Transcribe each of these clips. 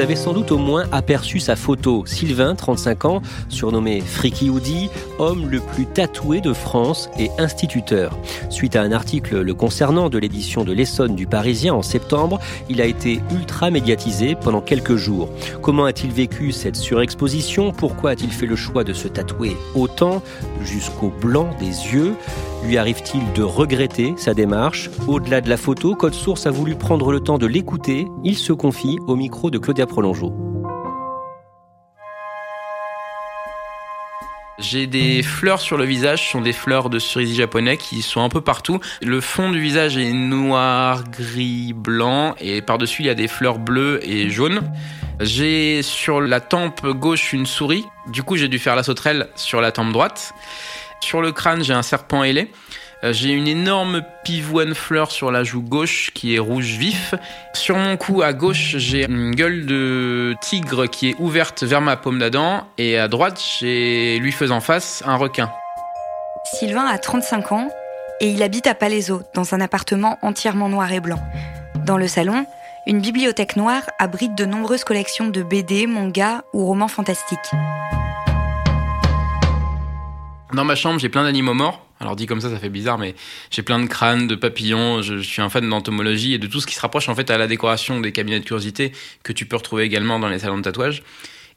Vous avez sans doute au moins aperçu sa photo. Sylvain, 35 ans, surnommé Freaky Woody, homme le plus tatoué de France et instituteur. Suite à un article le concernant de l'édition de l'Essonne du Parisien en septembre, il a été ultra médiatisé pendant quelques jours. Comment a-t-il vécu cette surexposition? Pourquoi a-t-il fait le choix de se tatouer autant? Jusqu'au blanc des yeux lui arrive-t-il de regretter sa démarche? Au-delà de la photo, Code Source a voulu prendre le temps de l'écouter. Il se confie au micro de Claudia Prolongeau. J'ai des fleurs sur le visage, ce sont des fleurs de cerisier japonais qui sont un peu partout. Le fond du visage est noir, gris, blanc et par-dessus il y a des fleurs bleues et jaunes. J'ai sur la tempe gauche une souris, du coup j'ai dû faire la sauterelle sur la tempe droite. Sur le crâne, j'ai un serpent ailé. Euh, j'ai une énorme pivoine fleur sur la joue gauche qui est rouge vif. Sur mon cou à gauche, j'ai une gueule de tigre qui est ouverte vers ma paume d'Adam. Et à droite, j'ai lui faisant face un requin. Sylvain a 35 ans et il habite à Palaiso, dans un appartement entièrement noir et blanc. Dans le salon, une bibliothèque noire abrite de nombreuses collections de BD, mangas ou romans fantastiques. Dans ma chambre, j'ai plein d'animaux morts. Alors dit comme ça, ça fait bizarre, mais j'ai plein de crânes, de papillons. Je, suis un fan d'entomologie et de tout ce qui se rapproche en fait à la décoration des cabinets de curiosité que tu peux retrouver également dans les salons de tatouage.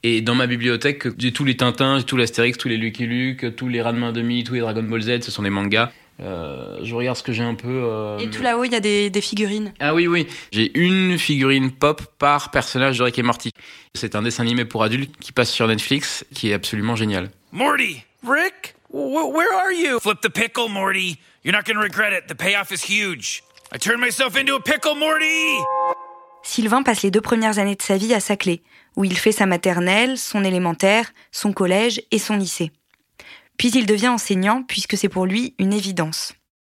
Et dans ma bibliothèque, j'ai tous les Tintins, j'ai tous les Astérix, tous les Lucky Luke, tous les Ranma demi, tous les Dragon Ball Z. Ce sont des mangas. Euh, je regarde ce que j'ai un peu. Euh, et tout là-haut, il y a des, des, figurines. Ah oui, oui. J'ai une figurine pop par personnage de Rick et Morty. C'est un dessin animé pour adultes qui passe sur Netflix, qui est absolument génial. Morty, Rick, where are you? Flip the pickle, Morty. You're not going to regret it. The payoff is huge. I turned myself into a pickle, Morty! Sylvain passe les deux premières années de sa vie à Saclay, où il fait sa maternelle, son élémentaire, son collège et son lycée. Puis il devient enseignant puisque c'est pour lui une évidence.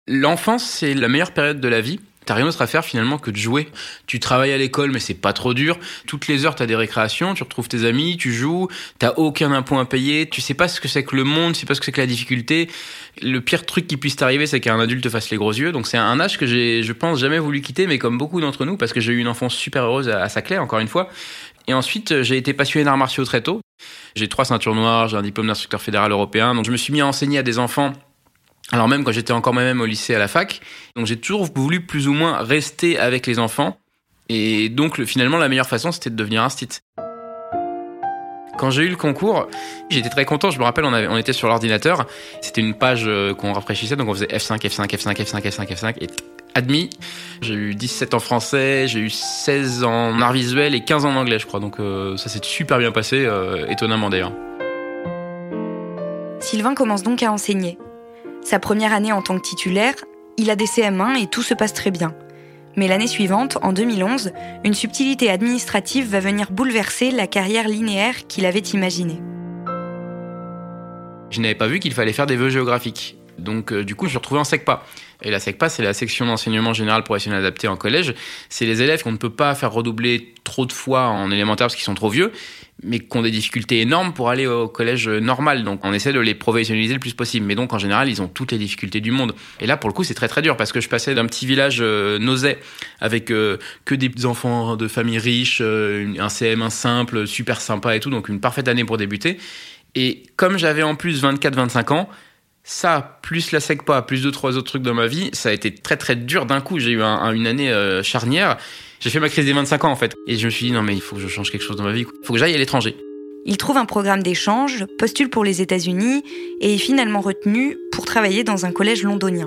L'enfance, c'est la meilleure période de la vie? T'as rien d'autre à faire finalement que de jouer. Tu travailles à l'école, mais c'est pas trop dur. Toutes les heures, t'as des récréations, tu retrouves tes amis, tu joues, t'as aucun impôt à payer, tu sais pas ce que c'est que le monde, tu sais pas ce que c'est que la difficulté. Le pire truc qui puisse t'arriver, c'est qu'un adulte te fasse les gros yeux. Donc c'est un âge que j'ai, je pense, jamais voulu quitter, mais comme beaucoup d'entre nous, parce que j'ai eu une enfance super heureuse à, Saclay, encore une fois. Et ensuite, j'ai été passionné d'arts martiaux très tôt. J'ai trois ceintures noires, j'ai un diplôme d'instructeur fédéral européen. Donc je me suis mis à enseigner à des enfants alors même quand j'étais encore moi-même au lycée à la fac. Donc j'ai toujours voulu plus ou moins rester avec les enfants. Et donc finalement la meilleure façon c'était de devenir un stit. Quand j'ai eu le concours, j'étais très content. Je me rappelle, on, était sur l'ordinateur. C'était une page euh, qu'on rafraîchissait, donc on faisait F5, F5, F5, F5, F5, F5, et admis. J'ai eu 17 en français, j'ai eu 16 en art visuel et 15 en anglais, je crois. Donc euh, ça s'est super bien passé, euh, étonnamment d'ailleurs. Sylvain commence donc à enseigner. Sa première année en tant que titulaire, il a des CM1 et tout se passe très bien. Mais l'année suivante, en 2011, une subtilité administrative va venir bouleverser la carrière linéaire qu'il avait imaginée. Je n'avais pas vu qu'il fallait faire des vœux géographiques. Donc euh, du coup, je suis retrouvé en SECPA. Et la SECPA, c'est la section d'enseignement général professionnel adapté en collège. C'est les élèves qu'on ne peut pas faire redoubler trop de fois en élémentaire parce qu'ils sont trop vieux mais qui ont des difficultés énormes pour aller au collège normal. Donc on essaie de les professionnaliser le plus possible. Mais donc en général, ils ont toutes les difficultés du monde. Et là, pour le coup, c'est très très dur parce que je passais d'un petit village euh, avec euh, que des enfants de familles riches, euh, un CM1 simple, super sympa et tout, donc une parfaite année pour débuter. Et comme j'avais en plus 24-25 ans, ça, plus la SECPA, plus deux, trois autres trucs dans ma vie, ça a été très très dur d'un coup. J'ai eu une année euh, charnière. J'ai fait ma crise des 25 ans en fait. Et je me suis dit non mais il faut que je change quelque chose dans ma vie. Il faut que j'aille à l'étranger. Il trouve un programme d'échange, postule pour les États-Unis et est finalement retenu pour travailler dans un collège londonien.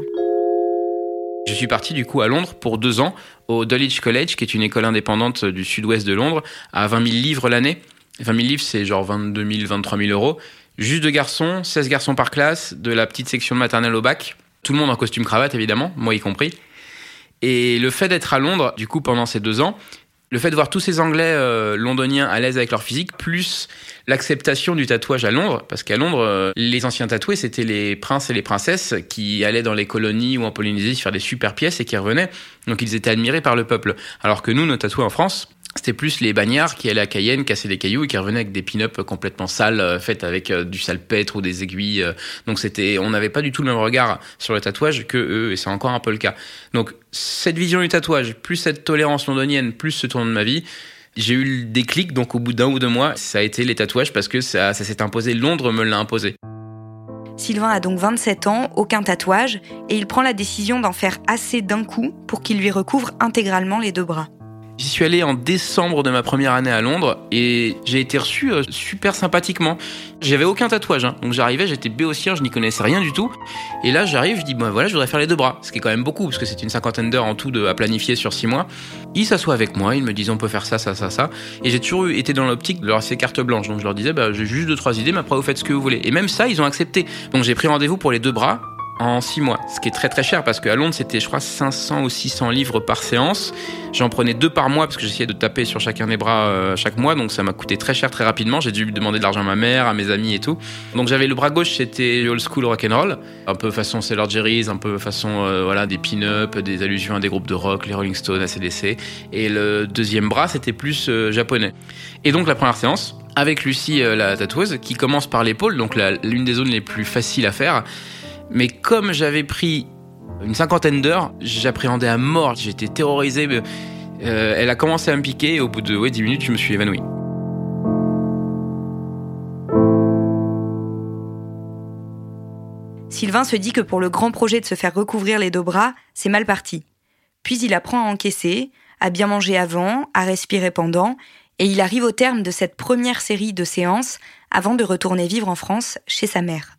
Je suis parti du coup à Londres pour deux ans au Dulwich College, qui est une école indépendante du sud-ouest de Londres, à 20 000 livres l'année. 20 000 livres, c'est genre 22 000, 23 000 euros. Juste de garçons, 16 garçons par classe, de la petite section de maternelle au bac. Tout le monde en costume cravate, évidemment, moi y compris. Et le fait d'être à Londres, du coup, pendant ces deux ans, le fait de voir tous ces Anglais euh, londoniens à l'aise avec leur physique, plus l'acceptation du tatouage à Londres, parce qu'à Londres, euh, les anciens tatoués, c'était les princes et les princesses qui allaient dans les colonies ou en Polynésie faire des super pièces et qui revenaient. Donc ils étaient admirés par le peuple. Alors que nous, nos tatoués en France, C'était plus les bagnards qui allaient à Cayenne casser des cailloux et qui revenaient avec des pin-up complètement sales, euh, faites avec euh, du salpêtre ou des aiguilles. euh. Donc c'était, on n'avait pas du tout le même regard sur le tatouage que eux, et c'est encore un peu le cas. Donc cette vision du tatouage, plus cette tolérance londonienne, plus ce tournant de ma vie, j'ai eu le déclic. Donc au bout d'un ou deux mois, ça a été les tatouages parce que ça, ça s'est imposé. Londres me l'a imposé. Sylvain a donc 27 ans, aucun tatouage, et il prend la décision d'en faire assez d'un coup pour qu'il lui recouvre intégralement les deux bras. J'y suis allé en décembre de ma première année à Londres et j'ai été reçu euh, super sympathiquement. J'avais aucun tatouage, hein. donc j'arrivais, j'étais béotier, je n'y connaissais rien du tout. Et là, j'arrive, je dis, bah voilà, je voudrais faire les deux bras, ce qui est quand même beaucoup parce que c'est une cinquantaine d'heures en tout à planifier sur six mois. Ils s'assoient avec moi, ils me disent, on peut faire ça, ça, ça, ça. Et j'ai toujours été dans l'optique de leur laisser carte blanche, donc je leur disais, bah j'ai juste deux trois idées, mais après vous faites ce que vous voulez. Et même ça, ils ont accepté. Donc j'ai pris rendez-vous pour les deux bras en six mois, ce qui est très très cher parce qu'à Londres c'était je crois 500 ou 600 livres par séance. J'en prenais deux par mois parce que j'essayais de taper sur chacun des bras euh, chaque mois, donc ça m'a coûté très cher très rapidement. J'ai dû demander de l'argent à ma mère, à mes amis et tout. Donc j'avais le bras gauche c'était old school rock and roll, un peu façon Sailor Jerry's, un peu façon euh, voilà des pin-up, des allusions à des groupes de rock, les Rolling Stones, ACDC. Et le deuxième bras c'était plus euh, japonais. Et donc la première séance avec Lucie la tatoueuse qui commence par l'épaule, donc l'une des zones les plus faciles à faire. Mais comme j'avais pris une cinquantaine d'heures, j'appréhendais à mort, j'étais terrorisé. euh, elle a commencé à me piquer et au bout de ouais, 10 minutes, je me suis évanoui. Sylvain se dit que pour le grand projet de se faire recouvrir les deux bras, c'est mal parti. Puis il apprend à encaisser, à bien manger avant, à respirer pendant, et il arrive au terme de cette première série de séances avant de retourner vivre en France chez sa mère.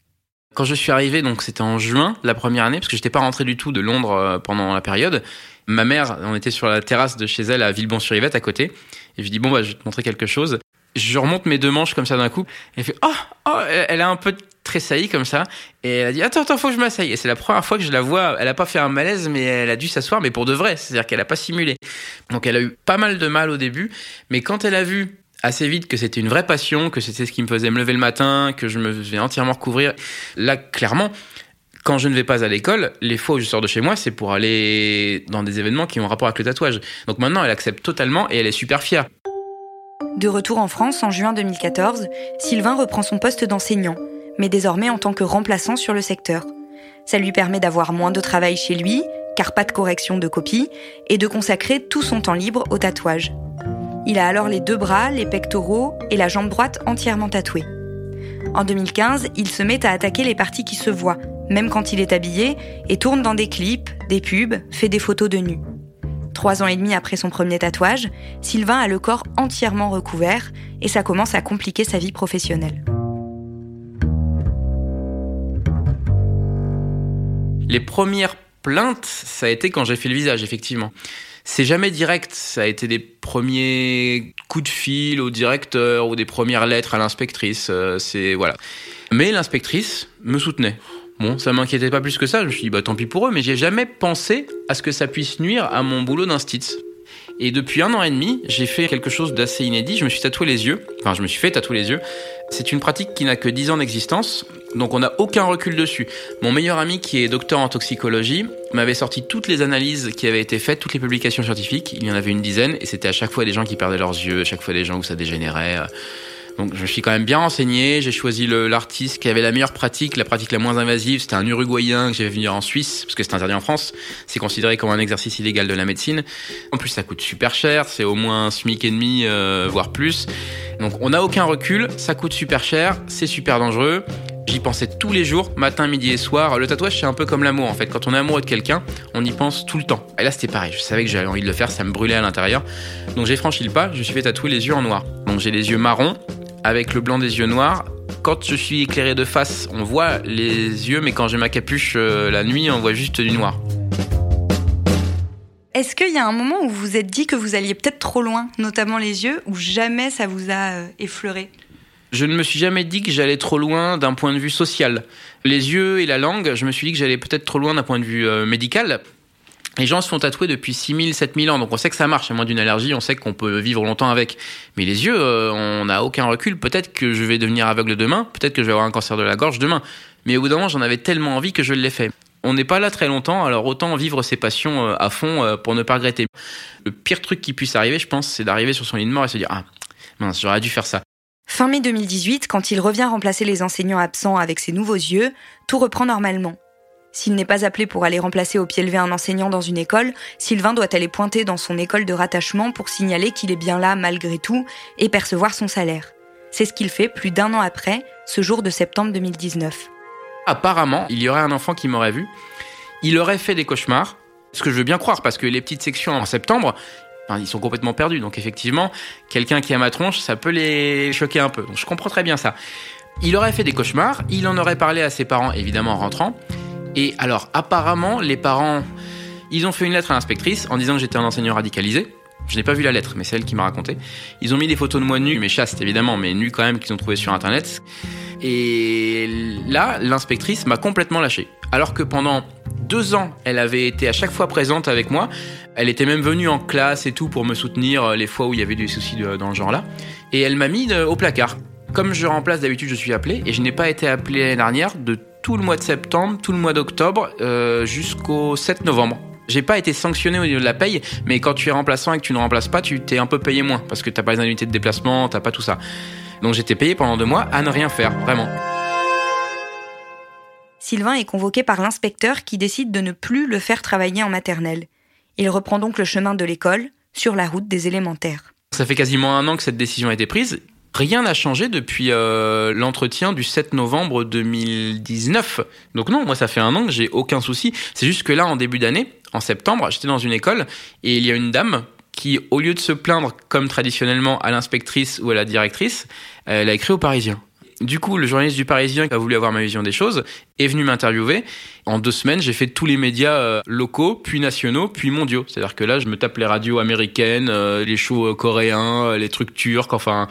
Quand je suis arrivé, donc c'était en juin la première année, parce que j'étais pas rentré du tout de Londres euh, pendant la période. Ma mère, on était sur la terrasse de chez elle à Villebon-sur-Yvette à côté, et je dis bon bah je vais te montrer quelque chose. Je remonte mes deux manches comme ça d'un coup, elle fait oh oh, elle a un peu tressailli comme ça, et elle a dit attends attends faut que je m'asseye. Et c'est la première fois que je la vois. Elle a pas fait un malaise, mais elle a dû s'asseoir, mais pour de vrai, c'est-à-dire qu'elle a pas simulé. Donc elle a eu pas mal de mal au début, mais quand elle a vu assez vite que c'était une vraie passion, que c'était ce qui me faisait me lever le matin, que je me faisais entièrement recouvrir. Là, clairement, quand je ne vais pas à l'école, les fois où je sors de chez moi, c'est pour aller dans des événements qui ont rapport avec le tatouage. Donc maintenant, elle accepte totalement et elle est super fière. De retour en France en juin 2014, Sylvain reprend son poste d'enseignant, mais désormais en tant que remplaçant sur le secteur. Ça lui permet d'avoir moins de travail chez lui, car pas de correction de copie, et de consacrer tout son temps libre au tatouage. Il a alors les deux bras, les pectoraux et la jambe droite entièrement tatoués. En 2015, il se met à attaquer les parties qui se voient, même quand il est habillé, et tourne dans des clips, des pubs, fait des photos de nu. Trois ans et demi après son premier tatouage, Sylvain a le corps entièrement recouvert et ça commence à compliquer sa vie professionnelle. Les premières plaintes, ça a été quand j'ai fait le visage, effectivement. C'est jamais direct, ça a été des premiers coups de fil au directeur ou des premières lettres à l'inspectrice, euh, c'est voilà. Mais l'inspectrice me soutenait. Bon, ça m'inquiétait pas plus que ça, je me suis dit bah tant pis pour eux, mais j'ai jamais pensé à ce que ça puisse nuire à mon boulot d'instit. Et depuis un an et demi, j'ai fait quelque chose d'assez inédit. Je me suis tatoué les yeux. Enfin, je me suis fait tatouer les yeux. C'est une pratique qui n'a que 10 ans d'existence, donc on n'a aucun recul dessus. Mon meilleur ami, qui est docteur en toxicologie, m'avait sorti toutes les analyses qui avaient été faites, toutes les publications scientifiques. Il y en avait une dizaine, et c'était à chaque fois des gens qui perdaient leurs yeux, à chaque fois des gens où ça dégénérait. Donc je suis quand même bien renseigné, j'ai choisi l'artiste qui avait la meilleure pratique, la pratique la moins invasive, c'était un Uruguayen que j'avais venu en Suisse, parce que c'est interdit en France, c'est considéré comme un exercice illégal de la médecine. En plus ça coûte super cher, c'est au moins un SMIC et demi, euh, voire plus. Donc on n'a aucun recul, ça coûte super cher, c'est super dangereux. J'y pensais tous les jours, matin, midi et soir. Le tatouage, c'est un peu comme l'amour en fait. Quand on est amoureux de quelqu'un, on y pense tout le temps. Et là, c'était pareil. Je savais que j'avais envie de le faire, ça me brûlait à l'intérieur. Donc j'ai franchi le pas, je me suis fait tatouer les yeux en noir. Donc j'ai les yeux marrons avec le blanc des yeux noirs. Quand je suis éclairé de face, on voit les yeux, mais quand j'ai ma capuche euh, la nuit, on voit juste du noir. Est-ce qu'il y a un moment où vous vous êtes dit que vous alliez peut-être trop loin, notamment les yeux, ou jamais ça vous a euh, effleuré? Je ne me suis jamais dit que j'allais trop loin d'un point de vue social. Les yeux et la langue, je me suis dit que j'allais peut-être trop loin d'un point de vue euh, médical. Les gens se font tatouer depuis 6000, 7000 ans, donc on sait que ça marche. À moins d'une allergie, on sait qu'on peut vivre longtemps avec. Mais les yeux, euh, on n'a aucun recul. Peut-être que je vais devenir aveugle demain, peut-être que je vais avoir un cancer de la gorge demain. Mais au bout d'un moment, j'en avais tellement envie que je l'ai fait. On n'est pas là très longtemps, alors autant vivre ses passions euh, à fond pour ne pas regretter. Le pire truc qui puisse arriver, je pense, c'est d'arriver sur son lit de mort et se dire Ah, mince, j'aurais dû faire ça. Fin mai 2018, quand il revient remplacer les enseignants absents avec ses nouveaux yeux, tout reprend normalement. S'il n'est pas appelé pour aller remplacer au pied levé un enseignant dans une école, Sylvain doit aller pointer dans son école de rattachement pour signaler qu'il est bien là malgré tout et percevoir son salaire. C'est ce qu'il fait plus d'un an après, ce jour de septembre 2019. Apparemment, il y aurait un enfant qui m'aurait vu. Il aurait fait des cauchemars, ce que je veux bien croire, parce que les petites sections en septembre, ils sont complètement perdus. Donc effectivement, quelqu'un qui a ma tronche, ça peut les choquer un peu. Donc je comprends très bien ça. Il aurait fait des cauchemars, il en aurait parlé à ses parents, évidemment en rentrant. Et alors, apparemment, les parents, ils ont fait une lettre à l'inspectrice en disant que j'étais un enseignant radicalisé. Je n'ai pas vu la lettre, mais c'est elle qui m'a raconté. Ils ont mis des photos de moi nu, mais chaste évidemment, mais nu quand même, qu'ils ont trouvé sur internet. Et là, l'inspectrice m'a complètement lâché. Alors que pendant deux ans, elle avait été à chaque fois présente avec moi. Elle était même venue en classe et tout pour me soutenir euh, les fois où il y avait des soucis dans le genre-là. Et elle m'a mis au placard. Comme je remplace d'habitude, je suis appelé et je n'ai pas été appelé l'année dernière de tout le mois de septembre, tout le mois d'octobre euh, jusqu'au 7 novembre. J'ai pas été sanctionné au niveau de la paye, mais quand tu es remplaçant et que tu ne remplaces pas, tu t'es un peu payé moins parce que t'as pas les indemnités de déplacement, t'as pas tout ça. Donc j'étais payé pendant deux mois à ne rien faire, vraiment. Sylvain est convoqué par l'inspecteur qui décide de ne plus le faire travailler en maternelle. Il reprend donc le chemin de l'école, sur la route des élémentaires. Ça fait quasiment un an que cette décision a été prise. Rien n'a changé depuis euh, l'entretien du 7 novembre 2019. Donc non, moi ça fait un an que j'ai aucun souci. C'est juste que là, en début d'année, en septembre, j'étais dans une école et il y a une dame qui, au lieu de se plaindre comme traditionnellement à l'inspectrice ou à la directrice, elle a écrit au Parisien. Du coup, le journaliste du Parisien qui a voulu avoir ma vision des choses est venu m'interviewer. En deux semaines, j'ai fait tous les médias euh, locaux, puis nationaux, puis mondiaux. C'est-à-dire que là, je me tape les radios américaines, euh, les shows coréens, les trucs turcs, enfin,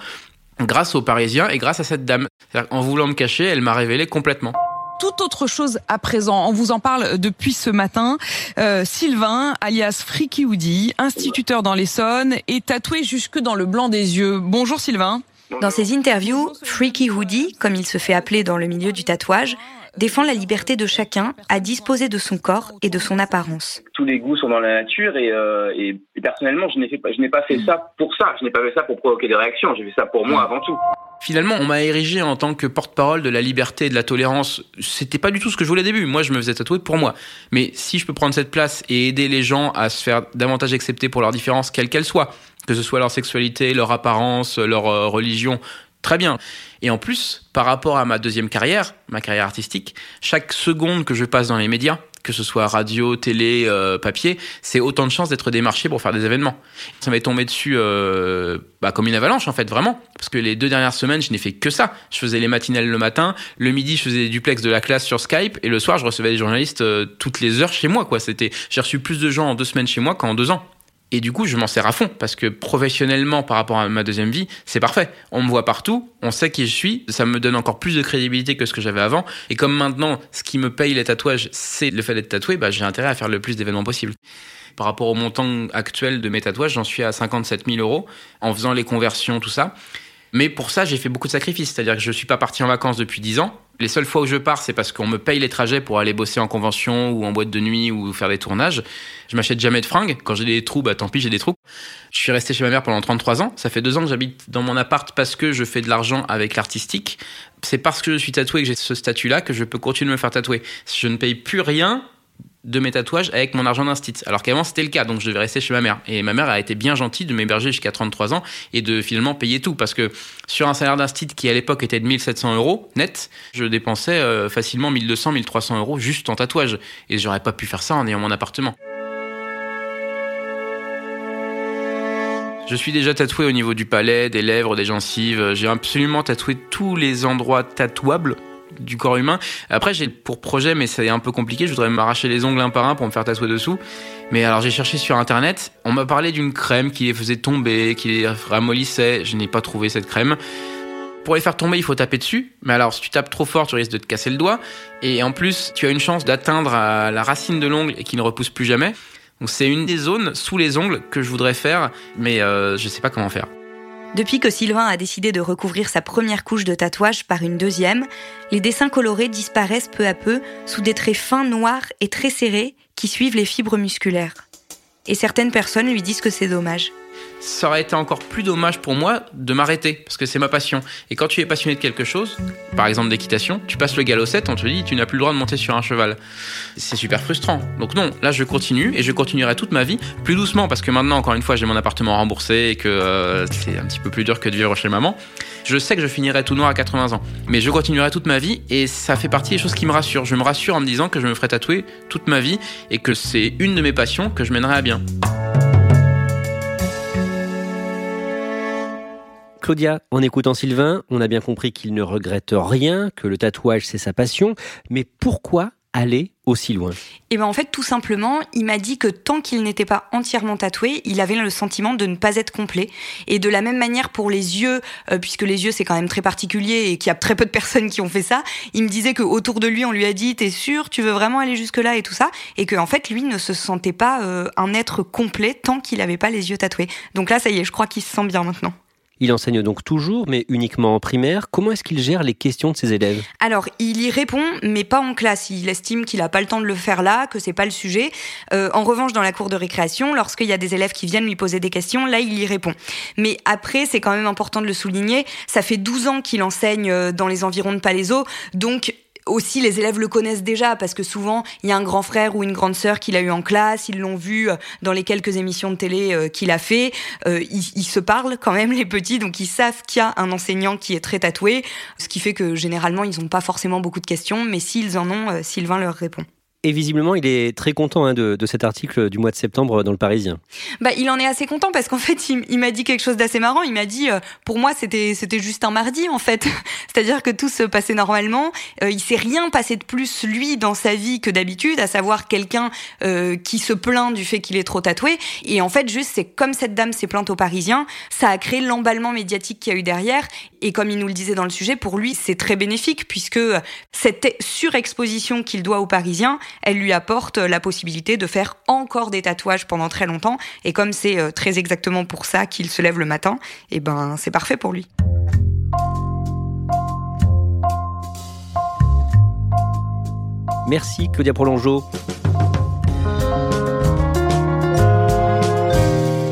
grâce aux Parisiens et grâce à cette dame. En voulant me cacher, elle m'a révélé complètement tout autre chose à présent. On vous en parle depuis ce matin. Euh, Sylvain, alias Freaky Woody, instituteur dans l'Essonne, est tatoué jusque dans le blanc des yeux. Bonjour Sylvain. Dans ses interviews, Freaky Woody, comme il se fait appeler dans le milieu du tatouage, défend la liberté de chacun à disposer de son corps et de son apparence. Tous les goûts sont dans la nature et, euh, et, personnellement, je n'ai, pas, je n'ai pas fait ça pour ça. Je n'ai pas fait ça pour provoquer des réactions. J'ai fait ça pour moi avant tout. Finalement, on m'a érigé en tant que porte-parole de la liberté et de la tolérance. C'était pas du tout ce que je voulais au début. Moi, je me faisais tatouer pour moi. Mais si je peux prendre cette place et aider les gens à se faire davantage accepter pour leurs différences, quelles qu'elles soient, que ce soit leur sexualité, leur apparence, leur euh, religion, très bien. Et en plus, par rapport à ma deuxième carrière, ma carrière artistique, chaque seconde que je passe dans les médias, que ce soit radio, télé, euh, papier, c'est autant de chances d'être démarché pour faire des événements. Ça m'est tombé dessus euh, bah, comme une avalanche en fait, vraiment. Parce que les deux dernières semaines, je n'ai fait que ça. Je faisais les matinales le matin, le midi, je faisais des duplex de la classe sur Skype, et le soir, je recevais des journalistes euh, toutes les heures chez moi. Quoi, c'était, j'ai reçu plus de gens en deux semaines chez moi qu'en deux ans. Et du coup, je m'en sers à fond parce que professionnellement, par rapport à ma deuxième vie, c'est parfait. On me voit partout, on sait qui je suis, ça me donne encore plus de crédibilité que ce que j'avais avant. Et comme maintenant, ce qui me paye les tatouages, c'est le fait d'être tatoué, bah, j'ai intérêt à faire le plus d'événements possible. Par rapport au montant actuel de mes tatouages, j'en suis à 57 000 euros en faisant les conversions, tout ça. Mais pour ça, j'ai fait beaucoup de sacrifices. C'est-à-dire que je ne suis pas parti en vacances depuis 10 ans. Les seules fois où je pars, c'est parce qu'on me paye les trajets pour aller bosser en convention ou en boîte de nuit ou faire des tournages. Je m'achète jamais de fringues. Quand j'ai des trous, bah tant pis, j'ai des trous. Je suis resté chez ma mère pendant 33 ans. Ça fait deux ans que j'habite dans mon appart parce que je fais de l'argent avec l'artistique. C'est parce que je suis tatoué que j'ai ce statut-là que je peux continuer de me faire tatouer. Je ne paye plus rien de mes tatouages avec mon argent d'instit. Alors qu'avant c'était le cas, donc je devais rester chez ma mère. Et ma mère a été bien gentille de m'héberger jusqu'à 33 ans et de finalement payer tout. Parce que sur un salaire d'instit qui à l'époque était de 1700 euros net, je dépensais euh, facilement 1200, 1300 euros juste en tatouage. Et j'aurais pas pu faire ça en ayant mon appartement. Je suis déjà tatoué au niveau du palais, des lèvres, des gencives. J'ai absolument tatoué tous les endroits tatouables du corps humain. Après, j'ai pour projet, mais c'est un peu compliqué. Je voudrais m'arracher les ongles un par un pour me faire tatouer dessous. Mais alors, j'ai cherché sur internet. On m'a parlé d'une crème qui les faisait tomber, qui les ramollissait. Je n'ai pas trouvé cette crème. Pour les faire tomber, il faut taper dessus. Mais alors, si tu tapes trop fort, tu risques de te casser le doigt. Et en plus, tu as une chance d'atteindre la racine de l'ongle et qui ne repousse plus jamais. Donc, c'est une des zones sous les ongles que je voudrais faire, mais euh, je sais pas comment faire. Depuis que Sylvain a décidé de recouvrir sa première couche de tatouage par une deuxième, les dessins colorés disparaissent peu à peu sous des traits fins noirs et très serrés qui suivent les fibres musculaires. Et certaines personnes lui disent que c'est dommage ça aurait été encore plus dommage pour moi de m'arrêter, parce que c'est ma passion. Et quand tu es passionné de quelque chose, par exemple d'équitation, tu passes le galop 7, on te dit tu n'as plus le droit de monter sur un cheval. C'est super frustrant. Donc non, là je continue et je continuerai toute ma vie, plus doucement, parce que maintenant, encore une fois, j'ai mon appartement remboursé et que euh, c'est un petit peu plus dur que de vivre chez maman. Je sais que je finirai tout noir à 80 ans, mais je continuerai toute ma vie et ça fait partie des choses qui me rassurent. Je me rassure en me disant que je me ferai tatouer toute ma vie et que c'est une de mes passions que je mènerai à bien. Claudia, en écoutant Sylvain, on a bien compris qu'il ne regrette rien, que le tatouage c'est sa passion, mais pourquoi aller aussi loin? Et eh ben en fait tout simplement, il m'a dit que tant qu'il n'était pas entièrement tatoué, il avait le sentiment de ne pas être complet. Et de la même manière pour les yeux, euh, puisque les yeux c'est quand même très particulier et qu'il y a très peu de personnes qui ont fait ça, il me disait que autour de lui on lui a dit t'es sûr, tu veux vraiment aller jusque là et tout ça, et que en fait lui ne se sentait pas euh, un être complet tant qu'il n'avait pas les yeux tatoués. Donc là ça y est, je crois qu'il se sent bien maintenant. Il enseigne donc toujours, mais uniquement en primaire. Comment est-ce qu'il gère les questions de ses élèves? Alors, il y répond, mais pas en classe. Il estime qu'il n'a pas le temps de le faire là, que c'est pas le sujet. Euh, en revanche, dans la cour de récréation, lorsqu'il y a des élèves qui viennent lui poser des questions, là, il y répond. Mais après, c'est quand même important de le souligner, ça fait 12 ans qu'il enseigne euh, dans les environs de Palaiso, donc aussi les élèves le connaissent déjà parce que souvent il y a un grand frère ou une grande sœur qu'il a eu en classe, ils l'ont vu euh, dans les quelques émissions de télé euh, qu'il a fait. Euh, ils, se parlent quand même les petits, donc ils savent qu'il y a un enseignant qui est très tatoué, ce qui fait que généralement ils n'ont pas forcément beaucoup de questions, mais s'ils en ont, Sylvain leur répond. Et visiblement, il est très content hein, de, cet article du mois de septembre dans le Parisien. Bah, il en est assez content parce qu'en fait, il, m'a dit quelque chose d'assez marrant. Il m'a dit, euh, pour moi, c'était c'était juste un mardi en fait. C'est-à-dire que tout se passait normalement. Euh, il s'est rien passé de plus lui dans sa vie que d'habitude, à savoir quelqu'un euh, qui se plaint du fait qu'il est trop tatoué. Et en fait, juste c'est comme cette dame s'est plainte au Parisien, ça a créé l'emballement médiatique qu'il y a eu derrière. Et comme il nous le disait dans le sujet, pour lui, c'est très bénéfique puisque cette surexposition qu'il doit aux Parisiens elle lui apporte la possibilité de faire encore des tatouages pendant très longtemps. Et comme c'est euh, très exactement pour ça qu'il se lève le matin, et eh ben c'est parfait pour lui. Merci Claudia Prolongeau.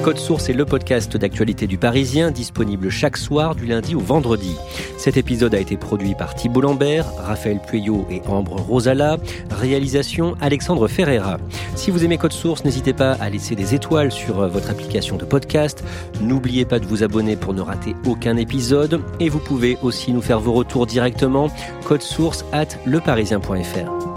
Code Source est le podcast d'actualité du Parisien, disponible chaque soir du lundi au vendredi. Cet épisode a été produit par Thibault Lambert, Raphaël Pueyo et Ambre Rosala. Réalisation Alexandre Ferreira. Si vous aimez Code Source, n'hésitez pas à laisser des étoiles sur euh, votre application de podcast. N'oubliez pas de vous abonner pour ne rater aucun épisode. Et vous pouvez aussi nous faire vos retours directement. Code Source at leparisien.fr.